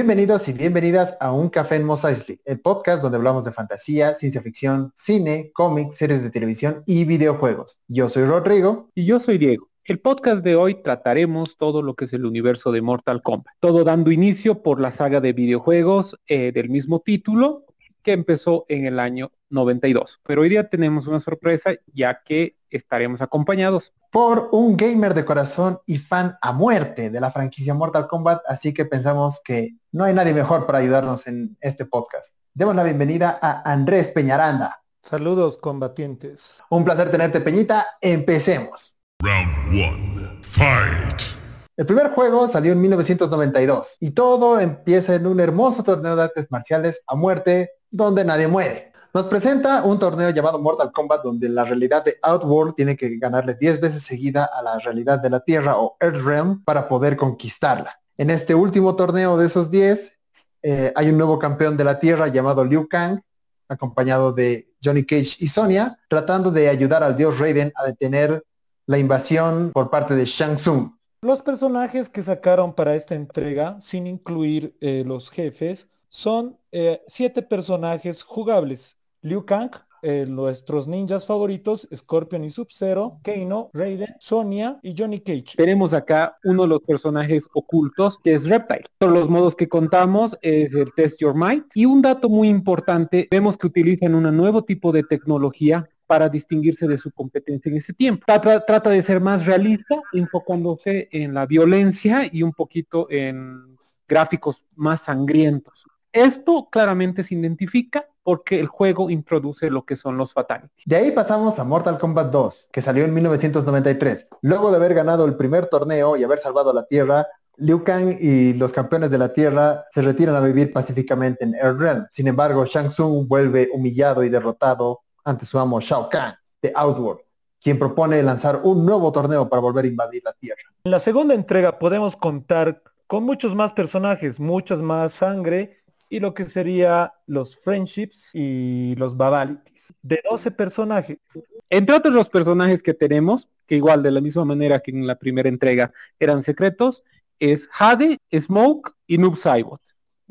Bienvenidos y bienvenidas a Un Café en Mos Eisley, el podcast donde hablamos de fantasía, ciencia ficción, cine, cómics, series de televisión y videojuegos. Yo soy Rodrigo. Y yo soy Diego. El podcast de hoy trataremos todo lo que es el universo de Mortal Kombat, todo dando inicio por la saga de videojuegos eh, del mismo título que empezó en el año 92. Pero hoy día tenemos una sorpresa ya que estaremos acompañados por un gamer de corazón y fan a muerte de la franquicia Mortal Kombat, así que pensamos que no hay nadie mejor para ayudarnos en este podcast. Demos la bienvenida a Andrés Peñaranda. Saludos combatientes. Un placer tenerte Peñita, empecemos. Round fight. El primer juego salió en 1992 y todo empieza en un hermoso torneo de artes marciales a muerte donde nadie muere. Nos presenta un torneo llamado Mortal Kombat donde la realidad de Outworld tiene que ganarle 10 veces seguida a la realidad de la Tierra o Earthrealm para poder conquistarla. En este último torneo de esos 10 eh, hay un nuevo campeón de la Tierra llamado Liu Kang, acompañado de Johnny Cage y Sonya, tratando de ayudar al dios Raiden a detener la invasión por parte de Shang Tsung. Los personajes que sacaron para esta entrega, sin incluir eh, los jefes, son eh, siete personajes jugables. Liu Kang, eh, nuestros ninjas favoritos, Scorpion y Sub-Zero, Kano, Raiden, Sonya y Johnny Cage. Tenemos acá uno de los personajes ocultos que es Reptile. Por los modos que contamos es el Test Your Might. Y un dato muy importante, vemos que utilizan un nuevo tipo de tecnología para distinguirse de su competencia en ese tiempo. Trata de ser más realista, enfocándose en la violencia y un poquito en gráficos más sangrientos. Esto claramente se identifica porque el juego introduce lo que son los fatalities. De ahí pasamos a Mortal Kombat 2, que salió en 1993. Luego de haber ganado el primer torneo y haber salvado la Tierra, Liu Kang y los campeones de la Tierra se retiran a vivir pacíficamente en Earthrealm. Sin embargo, Shang Tsung vuelve humillado y derrotado ante su amo Shao Kahn de Outworld, quien propone lanzar un nuevo torneo para volver a invadir la Tierra. En la segunda entrega podemos contar con muchos más personajes, muchas más sangre y lo que sería los friendships y los babalities. De 12 personajes. Entre otros los personajes que tenemos, que igual de la misma manera que en la primera entrega eran secretos, es Jade, Smoke y Noob Saibot.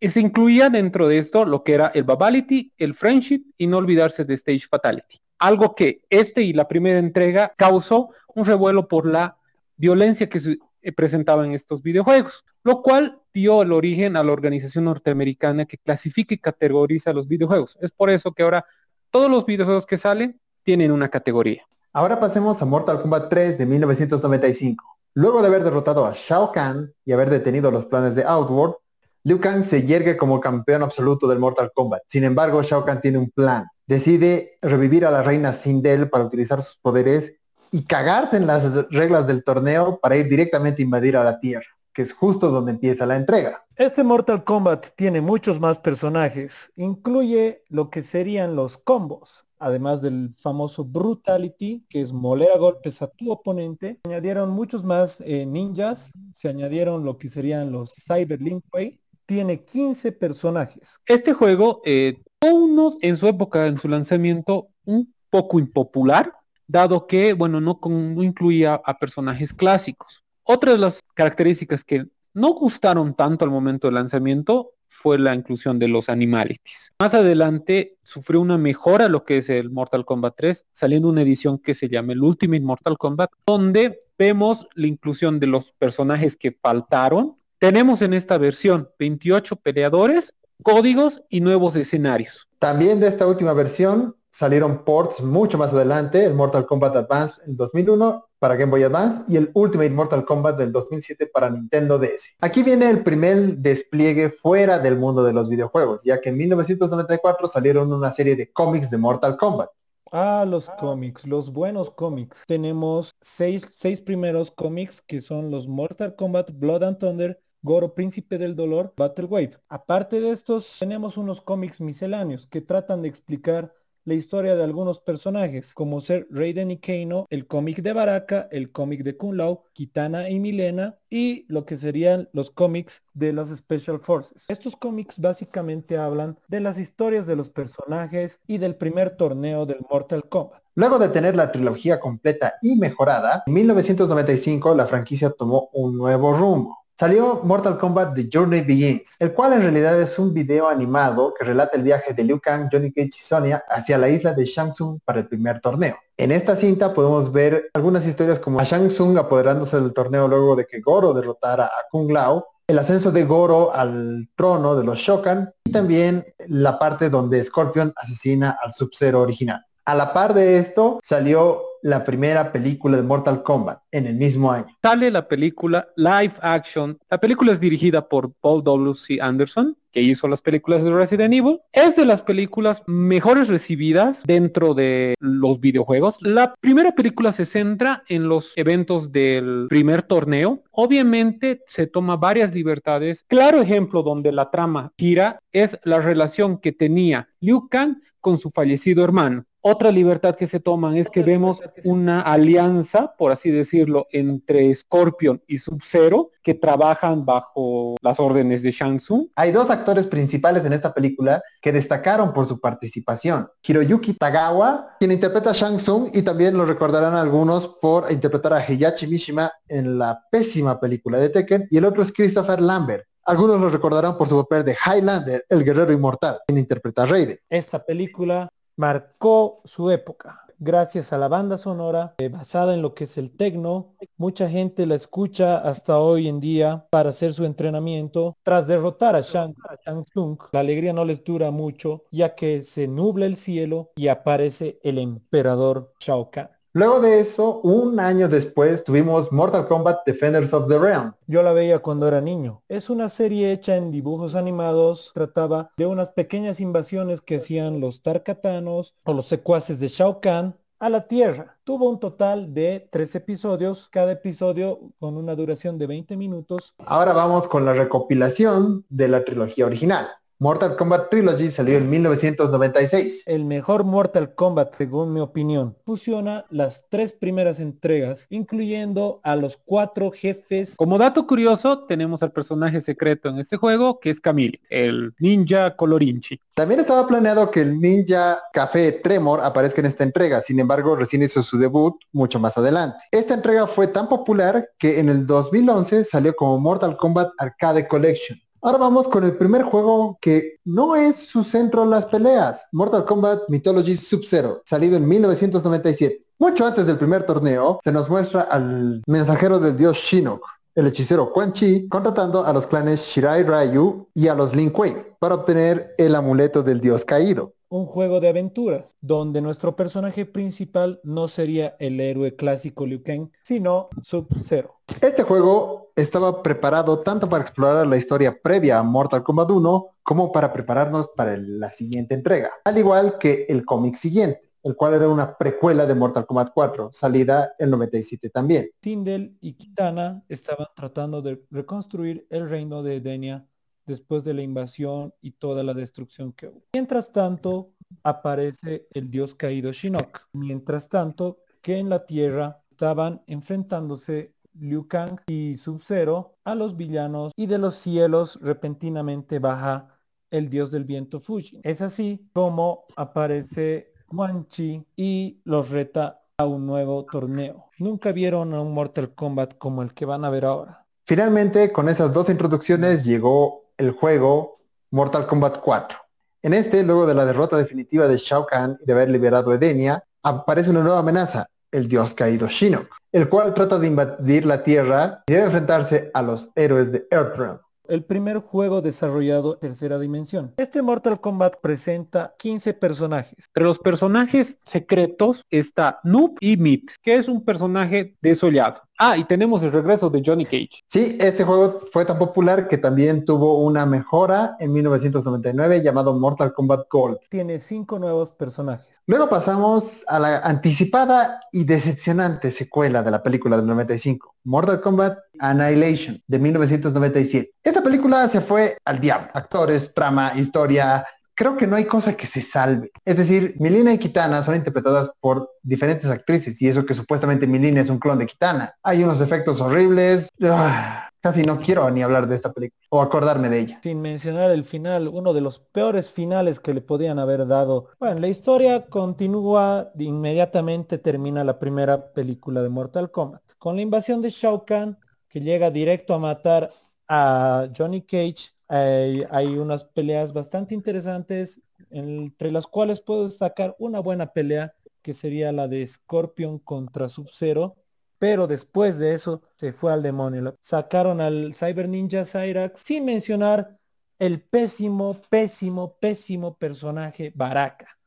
Se incluía dentro de esto lo que era el Babality, el Friendship y no olvidarse de Stage Fatality. Algo que este y la primera entrega causó un revuelo por la violencia que se presentaba en estos videojuegos, lo cual dio el origen a la organización norteamericana que clasifica y categoriza los videojuegos. Es por eso que ahora todos los videojuegos que salen tienen una categoría. Ahora pasemos a Mortal Kombat 3 de 1995. Luego de haber derrotado a Shao Kahn y haber detenido los planes de Outworld, Liu Kang se yergue como campeón absoluto del Mortal Kombat. Sin embargo, Shao Kahn tiene un plan. Decide revivir a la reina Sindel para utilizar sus poderes y cagarse en las reglas del torneo para ir directamente a invadir a la Tierra que es justo donde empieza la entrega. Este Mortal Kombat tiene muchos más personajes, incluye lo que serían los combos, además del famoso Brutality, que es moler a golpes a tu oponente. Añadieron muchos más eh, ninjas, se añadieron lo que serían los Cyber Linkway. Tiene 15 personajes. Este juego eh, uno en su época, en su lanzamiento, un poco impopular, dado que, bueno, no, no incluía a personajes clásicos. Otra de las características que no gustaron tanto al momento del lanzamiento fue la inclusión de los animalities. Más adelante sufrió una mejora lo que es el Mortal Kombat 3, saliendo una edición que se llama el Ultimate Mortal Kombat, donde vemos la inclusión de los personajes que faltaron. Tenemos en esta versión 28 peleadores, códigos y nuevos escenarios. También de esta última versión salieron ports mucho más adelante, el Mortal Kombat Advance en 2001 para Game Boy Advance y el Ultimate Mortal Kombat del 2007 para Nintendo DS. Aquí viene el primer despliegue fuera del mundo de los videojuegos, ya que en 1994 salieron una serie de cómics de Mortal Kombat. Ah, los cómics, los buenos cómics. Tenemos seis, seis primeros cómics que son los Mortal Kombat Blood and Thunder, Goro Príncipe del Dolor, Battle Wave. Aparte de estos, tenemos unos cómics misceláneos que tratan de explicar la historia de algunos personajes, como ser Raiden y Kano, el cómic de Baraka, el cómic de Kung Lao, Kitana y Milena, y lo que serían los cómics de las Special Forces. Estos cómics básicamente hablan de las historias de los personajes y del primer torneo del Mortal Kombat. Luego de tener la trilogía completa y mejorada, en 1995 la franquicia tomó un nuevo rumbo salió Mortal Kombat The Journey Begins, el cual en realidad es un video animado que relata el viaje de Liu Kang, Johnny Cage y Sonya hacia la isla de Shang Tsung para el primer torneo. En esta cinta podemos ver algunas historias como a Shang Tsung apoderándose del torneo luego de que Goro derrotara a Kung Lao, el ascenso de Goro al trono de los Shokan y también la parte donde Scorpion asesina al Sub-Zero original. A la par de esto salió la primera película de Mortal Kombat en el mismo año. Sale la película live action. La película es dirigida por Paul W.C. Anderson, que hizo las películas de Resident Evil. Es de las películas mejores recibidas dentro de los videojuegos. La primera película se centra en los eventos del primer torneo. Obviamente se toma varias libertades. Claro ejemplo donde la trama gira es la relación que tenía Liu Kang con su fallecido hermano. Otra libertad que se toman es que vemos una alianza, por así decirlo, entre Scorpion y Sub-Zero que trabajan bajo las órdenes de Shang Tsung. Hay dos actores principales en esta película que destacaron por su participación. Hiroyuki Tagawa, quien interpreta a Shang Tsung y también lo recordarán algunos por interpretar a Heihachi Mishima en la pésima película de Tekken y el otro es Christopher Lambert. Algunos lo recordarán por su papel de Highlander, el guerrero inmortal, quien interpreta a Raiden. Esta película marcó su época. Gracias a la banda sonora eh, basada en lo que es el tecno, mucha gente la escucha hasta hoy en día para hacer su entrenamiento. Tras derrotar a Shang, Shang Tsung, la alegría no les dura mucho, ya que se nubla el cielo y aparece el emperador Shao Kahn. Luego de eso, un año después, tuvimos Mortal Kombat Defenders of the Realm. Yo la veía cuando era niño. Es una serie hecha en dibujos animados. Trataba de unas pequeñas invasiones que hacían los Tarkatanos o los secuaces de Shao Kahn a la Tierra. Tuvo un total de tres episodios, cada episodio con una duración de 20 minutos. Ahora vamos con la recopilación de la trilogía original. Mortal Kombat Trilogy salió en 1996. El mejor Mortal Kombat, según mi opinión, fusiona las tres primeras entregas, incluyendo a los cuatro jefes. Como dato curioso, tenemos al personaje secreto en este juego, que es Camille, el ninja colorinchi. También estaba planeado que el ninja Café Tremor aparezca en esta entrega, sin embargo recién hizo su debut mucho más adelante. Esta entrega fue tan popular que en el 2011 salió como Mortal Kombat Arcade Collection. Ahora vamos con el primer juego que no es su centro las peleas, Mortal Kombat Mythology Sub-Zero, salido en 1997. Mucho antes del primer torneo, se nos muestra al mensajero del dios Shinnok, el hechicero Quan Chi, contratando a los clanes Shirai Ryu y a los Lin Kuei para obtener el amuleto del dios caído un juego de aventuras, donde nuestro personaje principal no sería el héroe clásico Liu Kang, sino Sub-Zero. Este juego estaba preparado tanto para explorar la historia previa a Mortal Kombat 1 como para prepararnos para la siguiente entrega, al igual que el cómic siguiente el cual era una precuela de Mortal Kombat 4, salida el 97 también. Sindel y Kitana estaban tratando de reconstruir el reino de Edenia después de la invasión y toda la destrucción que hubo. Mientras tanto, aparece el dios caído Shinnok. Mientras tanto, que en la Tierra estaban enfrentándose Liu Kang y Sub-Zero a los villanos y de los cielos repentinamente baja el dios del viento Fuji. Es así como aparece Quan Chi y los reta a un nuevo torneo. Nunca vieron a un Mortal Kombat como el que van a ver ahora. Finalmente, con esas dos introducciones llegó el juego Mortal Kombat 4. En este, luego de la derrota definitiva de Shao Kahn y de haber liberado Edenia, aparece una nueva amenaza, el dios caído Shinnok, el cual trata de invadir la Tierra y debe enfrentarse a los héroes de Earthrealm el primer juego desarrollado en tercera dimensión. Este Mortal Kombat presenta 15 personajes. Entre los personajes secretos está Noob y Meat, que es un personaje desollado. Ah, y tenemos el regreso de Johnny Cage. Sí, este juego fue tan popular que también tuvo una mejora en 1999 llamado Mortal Kombat Gold. Tiene cinco nuevos personajes. Luego pasamos a la anticipada y decepcionante secuela de la película del 95, Mortal Kombat Annihilation de 1997. Esta película se fue al diablo. Actores, trama, historia, creo que no hay cosa que se salve. Es decir, Milina y Kitana son interpretadas por diferentes actrices y eso que supuestamente Milina es un clon de Kitana. Hay unos efectos horribles. Ah, casi no quiero ni hablar de esta película o acordarme de ella. Sin mencionar el final, uno de los peores finales que le podían haber dado. Bueno, la historia continúa, inmediatamente termina la primera película de Mortal Kombat. Con la invasión de Shao Kahn, que llega directo a matar a Johnny Cage. Hay, hay unas peleas bastante interesantes, entre las cuales puedo destacar una buena pelea que sería la de Scorpion contra Sub-Zero. Pero después de eso se fue al demonio. Sacaron al Cyber Ninja Cyrax sin mencionar el pésimo, pésimo, pésimo personaje Baraka.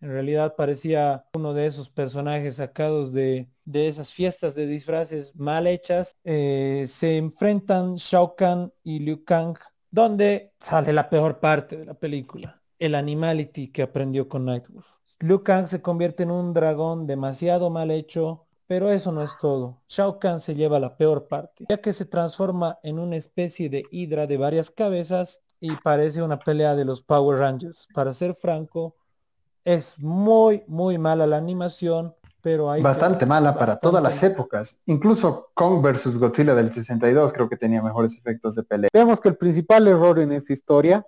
En realidad parecía uno de esos personajes sacados de, de esas fiestas de disfraces mal hechas. Eh, se enfrentan Shao Kahn y Liu Kang, donde sale la peor parte de la película, el animality que aprendió con Nightwolf. Liu Kang se convierte en un dragón demasiado mal hecho, pero eso no es todo. Shao Kahn se lleva la peor parte, ya que se transforma en una especie de hidra de varias cabezas y parece una pelea de los Power Rangers. Para ser franco, es muy, muy mala la animación, pero hay... Bastante mala para todas las épocas. Incluso Kong vs. Godzilla del 62 creo que tenía mejores efectos de pelea. Vemos que el principal error en esta historia,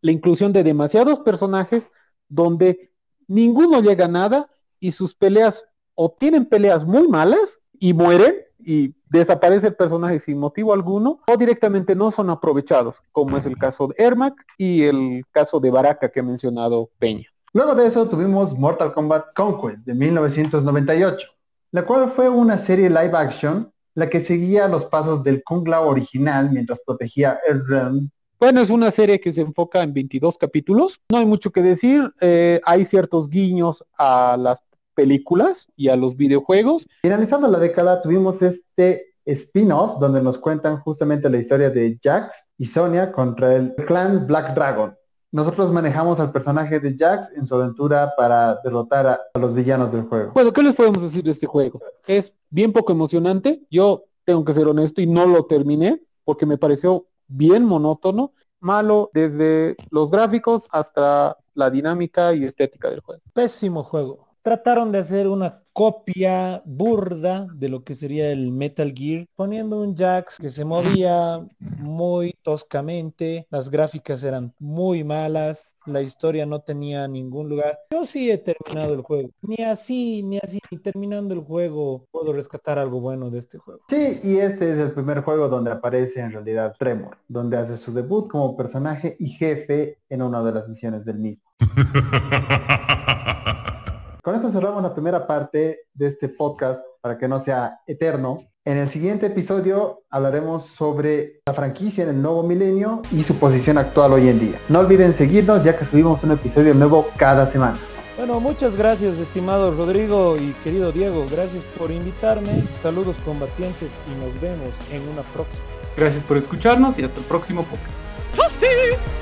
la inclusión de demasiados personajes donde ninguno llega a nada y sus peleas obtienen peleas muy malas y mueren y desaparece el personaje sin motivo alguno o directamente no son aprovechados, como es el caso de Ermac y el caso de Baraka que ha mencionado Peña. Luego de eso tuvimos Mortal Kombat Conquest de 1998, la cual fue una serie live action la que seguía los pasos del Kung Lao original mientras protegía el realm. Bueno, es una serie que se enfoca en 22 capítulos. No hay mucho que decir. Eh, hay ciertos guiños a las películas y a los videojuegos. Finalizando la década tuvimos este spin-off donde nos cuentan justamente la historia de Jax y Sonia contra el clan Black Dragon. Nosotros manejamos al personaje de Jax en su aventura para derrotar a, los villanos del juego. Bueno, ¿qué les podemos decir de este juego? Es bien poco emocionante. Yo tengo que ser honesto y no lo terminé porque me pareció bien monótono, malo desde los gráficos hasta la dinámica y estética del juego. Pésimo juego trataron de hacer una copia burda de lo que sería el Metal Gear, poniendo un Jax que se movía muy toscamente, las gráficas eran muy malas, la historia no tenía ningún lugar. Yo sí he terminado el juego, ni así, ni así, ni terminando el juego puedo rescatar algo bueno de este juego. Sí, y este es el primer juego donde aparece en realidad Tremor, donde hace su debut como personaje y jefe en una de las misiones del mismo. Con esto cerramos la primera parte de este podcast para que no sea eterno. En el siguiente episodio hablaremos sobre la franquicia en el nuevo milenio y su posición actual hoy en día. No olviden seguirnos ya que subimos un episodio nuevo cada semana. Bueno, muchas gracias estimado Rodrigo y querido Diego. Gracias por invitarme. Saludos combatientes y nos vemos en una próxima. Gracias por escucharnos y hasta el próximo podcast.